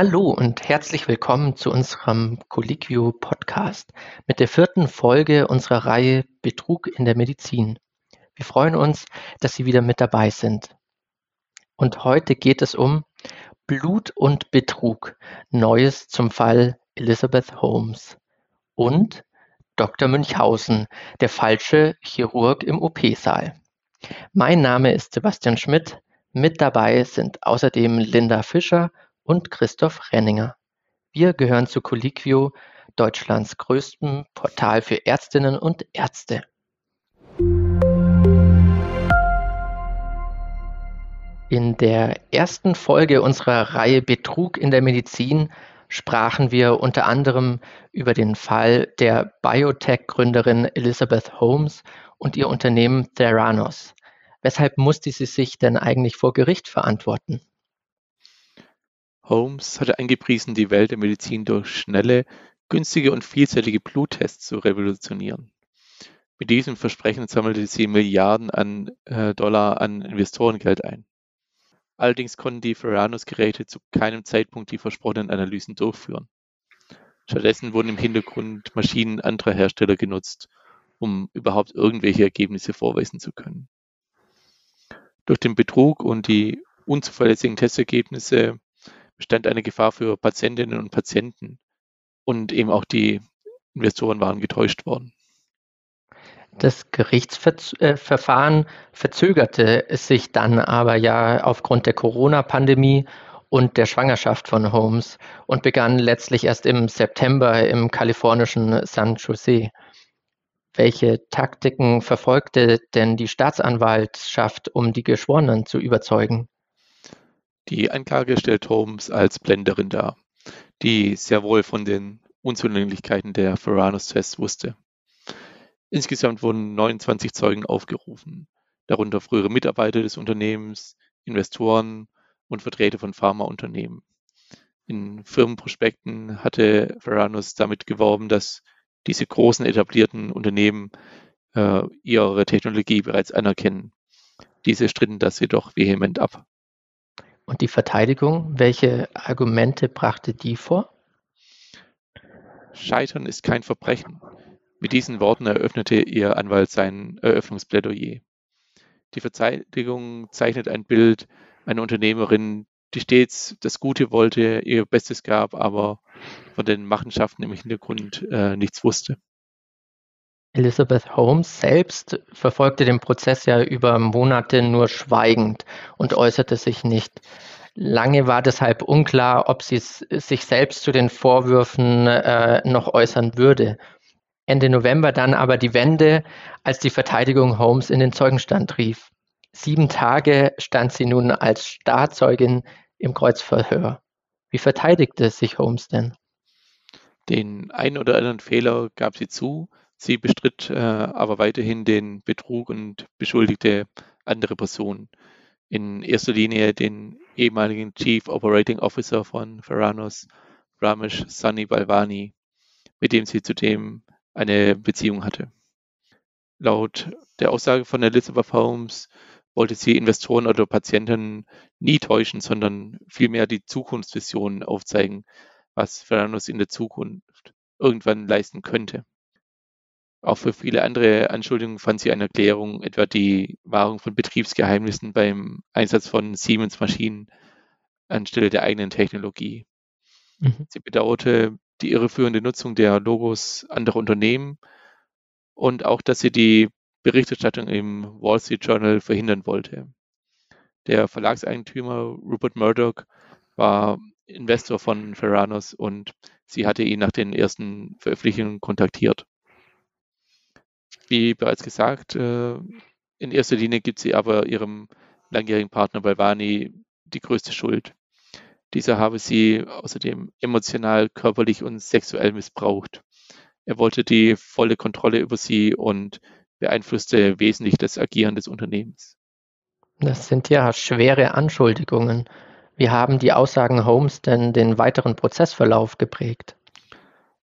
Hallo und herzlich willkommen zu unserem Colliquio Podcast mit der vierten Folge unserer Reihe Betrug in der Medizin. Wir freuen uns, dass Sie wieder mit dabei sind. Und heute geht es um Blut und Betrug, Neues zum Fall Elizabeth Holmes und Dr. Münchhausen, der falsche Chirurg im OP-Saal. Mein Name ist Sebastian Schmidt. Mit dabei sind außerdem Linda Fischer und Christoph Renninger. Wir gehören zu Colliquio, Deutschlands größtem Portal für Ärztinnen und Ärzte. In der ersten Folge unserer Reihe Betrug in der Medizin sprachen wir unter anderem über den Fall der Biotech-Gründerin Elizabeth Holmes und ihr Unternehmen Theranos. Weshalb musste sie sich denn eigentlich vor Gericht verantworten? Holmes hatte angepriesen, die Welt der Medizin durch schnelle, günstige und vielzeitige Bluttests zu revolutionieren. Mit diesem Versprechen sammelte sie Milliarden an äh, Dollar an Investorengeld ein. Allerdings konnten die Theranos-Geräte zu keinem Zeitpunkt die versprochenen Analysen durchführen. Stattdessen wurden im Hintergrund Maschinen anderer Hersteller genutzt, um überhaupt irgendwelche Ergebnisse vorweisen zu können. Durch den Betrug und die unzuverlässigen Testergebnisse bestand eine Gefahr für Patientinnen und Patienten und eben auch die Investoren waren getäuscht worden. Das Gerichtsverfahren verzögerte sich dann aber ja aufgrund der Corona-Pandemie und der Schwangerschaft von Holmes und begann letztlich erst im September im kalifornischen San Jose. Welche Taktiken verfolgte denn die Staatsanwaltschaft, um die Geschworenen zu überzeugen? Die Anklage stellt Holmes als Blenderin dar, die sehr wohl von den Unzulänglichkeiten der Theranos-Tests wusste. Insgesamt wurden 29 Zeugen aufgerufen, darunter frühere Mitarbeiter des Unternehmens, Investoren und Vertreter von Pharmaunternehmen. In Firmenprospekten hatte Theranos damit geworben, dass diese großen etablierten Unternehmen äh, ihre Technologie bereits anerkennen. Diese stritten das jedoch vehement ab. Und die Verteidigung, welche Argumente brachte die vor? Scheitern ist kein Verbrechen. Mit diesen Worten eröffnete ihr Anwalt sein Eröffnungsplädoyer. Die Verteidigung zeichnet ein Bild einer Unternehmerin, die stets das Gute wollte, ihr Bestes gab, aber von den Machenschaften im Hintergrund äh, nichts wusste. Elizabeth Holmes selbst verfolgte den Prozess ja über Monate nur schweigend und äußerte sich nicht. Lange war deshalb unklar, ob sie sich selbst zu den Vorwürfen äh, noch äußern würde. Ende November dann aber die Wende, als die Verteidigung Holmes in den Zeugenstand rief. Sieben Tage stand sie nun als Starrzeugin im Kreuzverhör. Wie verteidigte sich Holmes denn? Den einen oder anderen Fehler gab sie zu, Sie bestritt äh, aber weiterhin den Betrug und beschuldigte andere Personen. In erster Linie den ehemaligen Chief Operating Officer von Theranos, Ramesh Sunny Balvani, mit dem sie zudem eine Beziehung hatte. Laut der Aussage von Elizabeth Holmes wollte sie Investoren oder Patienten nie täuschen, sondern vielmehr die Zukunftsvision aufzeigen, was Theranos in der Zukunft irgendwann leisten könnte. Auch für viele andere Anschuldigungen fand sie eine Erklärung, etwa die Wahrung von Betriebsgeheimnissen beim Einsatz von Siemens-Maschinen anstelle der eigenen Technologie. Mhm. Sie bedauerte die irreführende Nutzung der Logos anderer Unternehmen und auch, dass sie die Berichterstattung im Wall Street Journal verhindern wollte. Der Verlagseigentümer Rupert Murdoch war Investor von Ferranos und sie hatte ihn nach den ersten Veröffentlichungen kontaktiert. Wie bereits gesagt, äh, in erster Linie gibt sie aber ihrem langjährigen Partner Balvani die größte Schuld. Dieser habe sie außerdem emotional, körperlich und sexuell missbraucht. Er wollte die volle Kontrolle über sie und beeinflusste wesentlich das Agieren des Unternehmens. Das sind ja schwere Anschuldigungen. Wie haben die Aussagen Holmes denn den weiteren Prozessverlauf geprägt?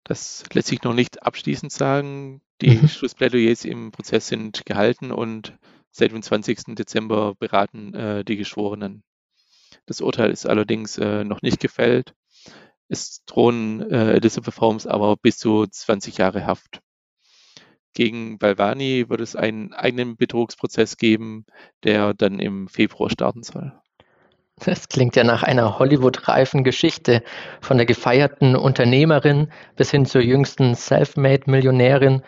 Das lässt sich noch nicht abschließend sagen. Die mhm. Schlussplädoyers im Prozess sind gehalten und seit dem 20. Dezember beraten äh, die Geschworenen. Das Urteil ist allerdings äh, noch nicht gefällt. Es drohen äh, Elizabeth Holmes aber bis zu 20 Jahre Haft. Gegen Balvani wird es einen eigenen Betrugsprozess geben, der dann im Februar starten soll. Das klingt ja nach einer Hollywood-reifen Geschichte, von der gefeierten Unternehmerin bis hin zur jüngsten Selfmade-Millionärin.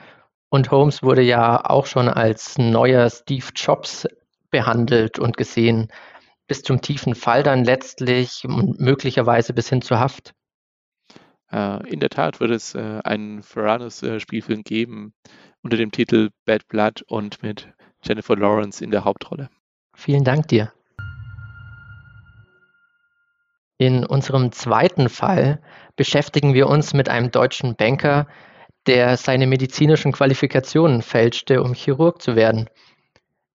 Und Holmes wurde ja auch schon als neuer Steve Jobs behandelt und gesehen, bis zum tiefen Fall dann letztlich und möglicherweise bis hin zur Haft. Äh, in der Tat wird es äh, einen Ferranos-Spielfilm geben unter dem Titel Bad Blood und mit Jennifer Lawrence in der Hauptrolle. Vielen Dank dir. In unserem zweiten Fall beschäftigen wir uns mit einem deutschen Banker, der seine medizinischen Qualifikationen fälschte, um Chirurg zu werden.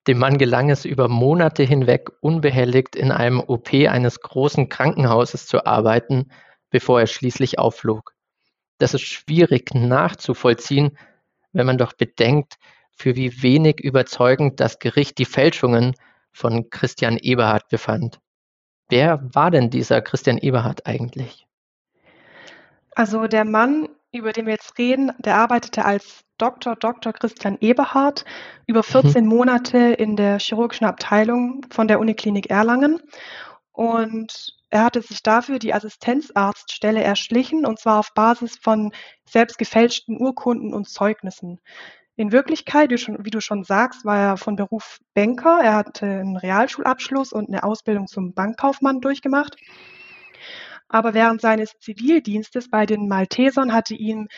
Dem Mann gelang es über Monate hinweg unbehelligt in einem OP eines großen Krankenhauses zu arbeiten, bevor er schließlich aufflog. Das ist schwierig nachzuvollziehen, wenn man doch bedenkt, für wie wenig überzeugend das Gericht die Fälschungen von Christian Eberhard befand. Wer war denn dieser Christian Eberhard eigentlich? Also der Mann, über den wir jetzt reden, der arbeitete als Dr. Dr. Christian Eberhard über 14 mhm. Monate in der chirurgischen Abteilung von der Uniklinik Erlangen. Und er hatte sich dafür die Assistenzarztstelle erschlichen, und zwar auf Basis von selbst gefälschten Urkunden und Zeugnissen. In Wirklichkeit, wie du schon sagst, war er von Beruf Banker. Er hatte einen Realschulabschluss und eine Ausbildung zum Bankkaufmann durchgemacht. Aber während seines Zivildienstes bei den Maltesern hatte ihm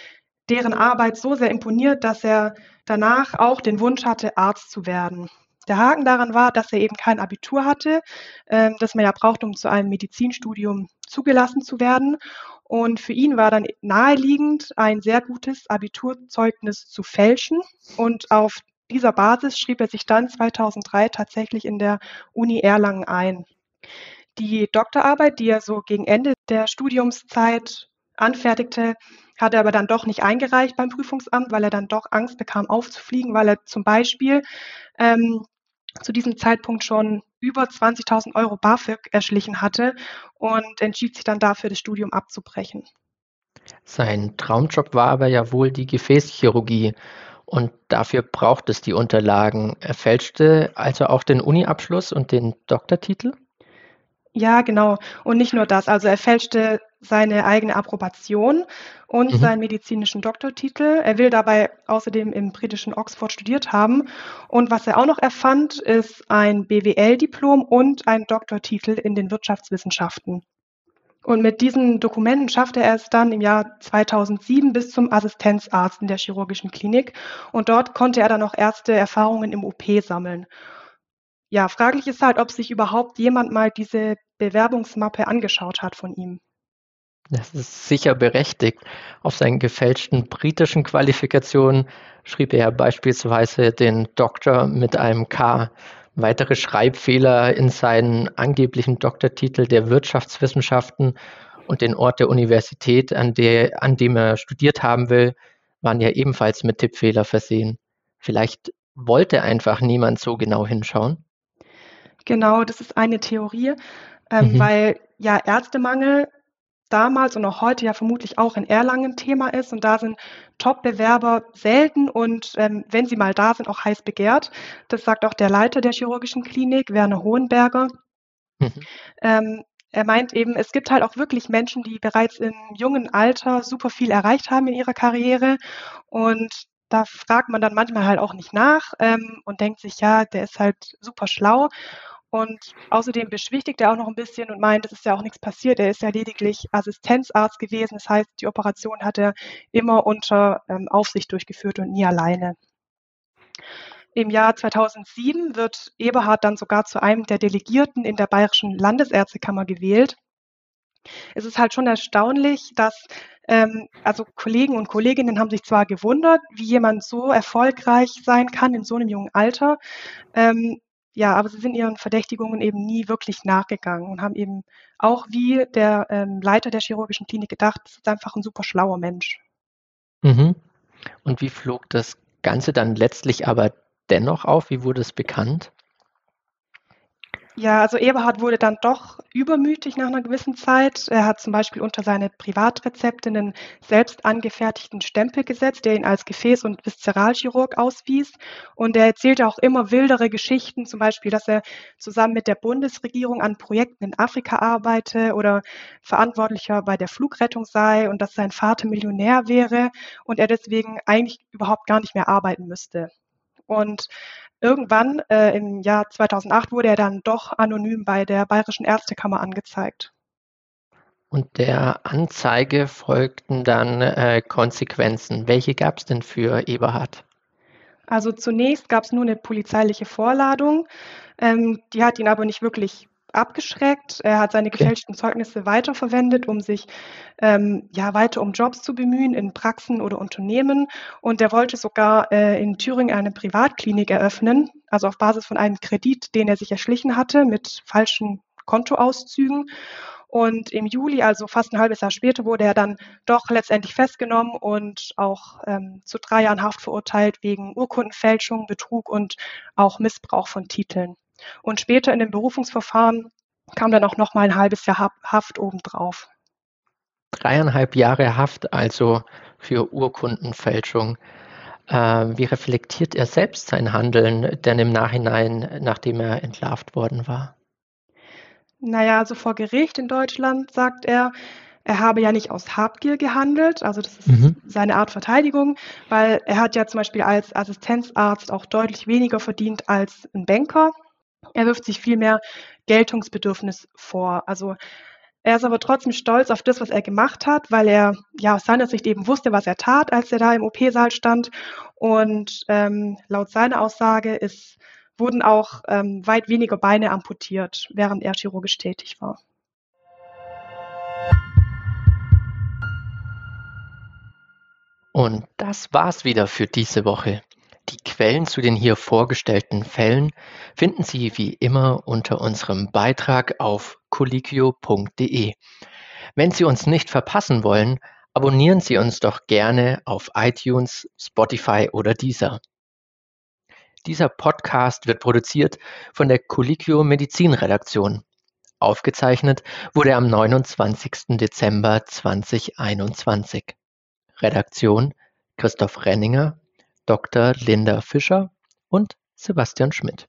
deren Arbeit so sehr imponiert, dass er danach auch den Wunsch hatte, Arzt zu werden. Der Haken daran war, dass er eben kein Abitur hatte, äh, das man ja braucht, um zu einem Medizinstudium zugelassen zu werden. Und für ihn war dann naheliegend, ein sehr gutes Abiturzeugnis zu fälschen. Und auf dieser Basis schrieb er sich dann 2003 tatsächlich in der Uni Erlangen ein. Die Doktorarbeit, die er so gegen Ende der Studiumszeit anfertigte, hat er aber dann doch nicht eingereicht beim Prüfungsamt, weil er dann doch Angst bekam, aufzufliegen, weil er zum Beispiel ähm, zu diesem Zeitpunkt schon über 20.000 Euro BAföG erschlichen hatte und entschied sich dann dafür, das Studium abzubrechen. Sein Traumjob war aber ja wohl die Gefäßchirurgie und dafür braucht es die Unterlagen. Er fälschte also auch den Uniabschluss und den Doktortitel? Ja, genau. Und nicht nur das. Also er fälschte seine eigene Approbation und mhm. seinen medizinischen Doktortitel. Er will dabei außerdem im britischen Oxford studiert haben. Und was er auch noch erfand, ist ein BWL-Diplom und ein Doktortitel in den Wirtschaftswissenschaften. Und mit diesen Dokumenten schaffte er es dann im Jahr 2007 bis zum Assistenzarzt in der chirurgischen Klinik. Und dort konnte er dann auch erste Erfahrungen im OP sammeln. Ja, fraglich ist halt, ob sich überhaupt jemand mal diese Bewerbungsmappe angeschaut hat von ihm. Das ist sicher berechtigt. Auf seinen gefälschten britischen Qualifikationen schrieb er beispielsweise den Doktor mit einem K. Weitere Schreibfehler in seinen angeblichen Doktortitel der Wirtschaftswissenschaften und den Ort der Universität, an, der, an dem er studiert haben will, waren ja ebenfalls mit Tippfehler versehen. Vielleicht wollte einfach niemand so genau hinschauen. Genau, das ist eine Theorie, ähm, mhm. weil ja Ärztemangel damals und auch heute ja vermutlich auch in Erlangen Thema ist. Und da sind Top-Bewerber selten und ähm, wenn sie mal da sind, auch heiß begehrt. Das sagt auch der Leiter der chirurgischen Klinik, Werner Hohenberger. Mhm. Ähm, er meint eben, es gibt halt auch wirklich Menschen, die bereits im jungen Alter super viel erreicht haben in ihrer Karriere. Und da fragt man dann manchmal halt auch nicht nach ähm, und denkt sich, ja, der ist halt super schlau. Und außerdem beschwichtigt er auch noch ein bisschen und meint, es ist ja auch nichts passiert. Er ist ja lediglich Assistenzarzt gewesen. Das heißt, die Operation hat er immer unter ähm, Aufsicht durchgeführt und nie alleine. Im Jahr 2007 wird Eberhard dann sogar zu einem der Delegierten in der Bayerischen Landesärztekammer gewählt. Es ist halt schon erstaunlich, dass ähm, also Kollegen und Kolleginnen haben sich zwar gewundert, wie jemand so erfolgreich sein kann in so einem jungen Alter. Ähm, ja, aber sie sind ihren Verdächtigungen eben nie wirklich nachgegangen und haben eben auch wie der ähm, Leiter der chirurgischen Klinik gedacht, das ist einfach ein super schlauer Mensch. Mhm. Und wie flog das Ganze dann letztlich aber dennoch auf? Wie wurde es bekannt? Ja, also Eberhard wurde dann doch übermütig nach einer gewissen Zeit. Er hat zum Beispiel unter seine Privatrezepte einen selbst angefertigten Stempel gesetzt, der ihn als Gefäß- und Viszeralchirurg auswies. Und er erzählte auch immer wildere Geschichten, zum Beispiel, dass er zusammen mit der Bundesregierung an Projekten in Afrika arbeite oder Verantwortlicher bei der Flugrettung sei und dass sein Vater Millionär wäre und er deswegen eigentlich überhaupt gar nicht mehr arbeiten müsste. Und irgendwann äh, im Jahr 2008 wurde er dann doch anonym bei der Bayerischen Ärztekammer angezeigt. Und der Anzeige folgten dann äh, Konsequenzen. Welche gab es denn für Eberhard? Also zunächst gab es nur eine polizeiliche Vorladung. Ähm, die hat ihn aber nicht wirklich abgeschreckt. Er hat seine gefälschten Zeugnisse weiterverwendet, um sich ähm, ja weiter um Jobs zu bemühen in Praxen oder Unternehmen. Und er wollte sogar äh, in Thüringen eine Privatklinik eröffnen, also auf Basis von einem Kredit, den er sich erschlichen hatte mit falschen Kontoauszügen. Und im Juli, also fast ein halbes Jahr später, wurde er dann doch letztendlich festgenommen und auch ähm, zu drei Jahren Haft verurteilt wegen Urkundenfälschung, Betrug und auch Missbrauch von Titeln. Und später in dem Berufungsverfahren kam dann auch noch mal ein halbes Jahr Haft obendrauf. Dreieinhalb Jahre Haft also für Urkundenfälschung. Äh, wie reflektiert er selbst sein Handeln denn im Nachhinein, nachdem er entlarvt worden war? Naja, also vor Gericht in Deutschland sagt er, er habe ja nicht aus Habgier gehandelt, also das ist mhm. seine Art Verteidigung, weil er hat ja zum Beispiel als Assistenzarzt auch deutlich weniger verdient als ein Banker. Er wirft sich vielmehr Geltungsbedürfnis vor. Also er ist aber trotzdem stolz auf das, was er gemacht hat, weil er ja aus seiner Sicht eben wusste, was er tat, als er da im OP-Saal stand. Und ähm, laut seiner Aussage ist, wurden auch ähm, weit weniger Beine amputiert, während er chirurgisch tätig war. Und das war's wieder für diese Woche. Die Quellen zu den hier vorgestellten Fällen finden Sie wie immer unter unserem Beitrag auf colliquio.de. Wenn Sie uns nicht verpassen wollen, abonnieren Sie uns doch gerne auf iTunes, Spotify oder Deezer. Dieser Podcast wird produziert von der Colliquio Medizinredaktion. Aufgezeichnet wurde er am 29. Dezember 2021. Redaktion Christoph Renninger Dr. Linda Fischer und Sebastian Schmidt.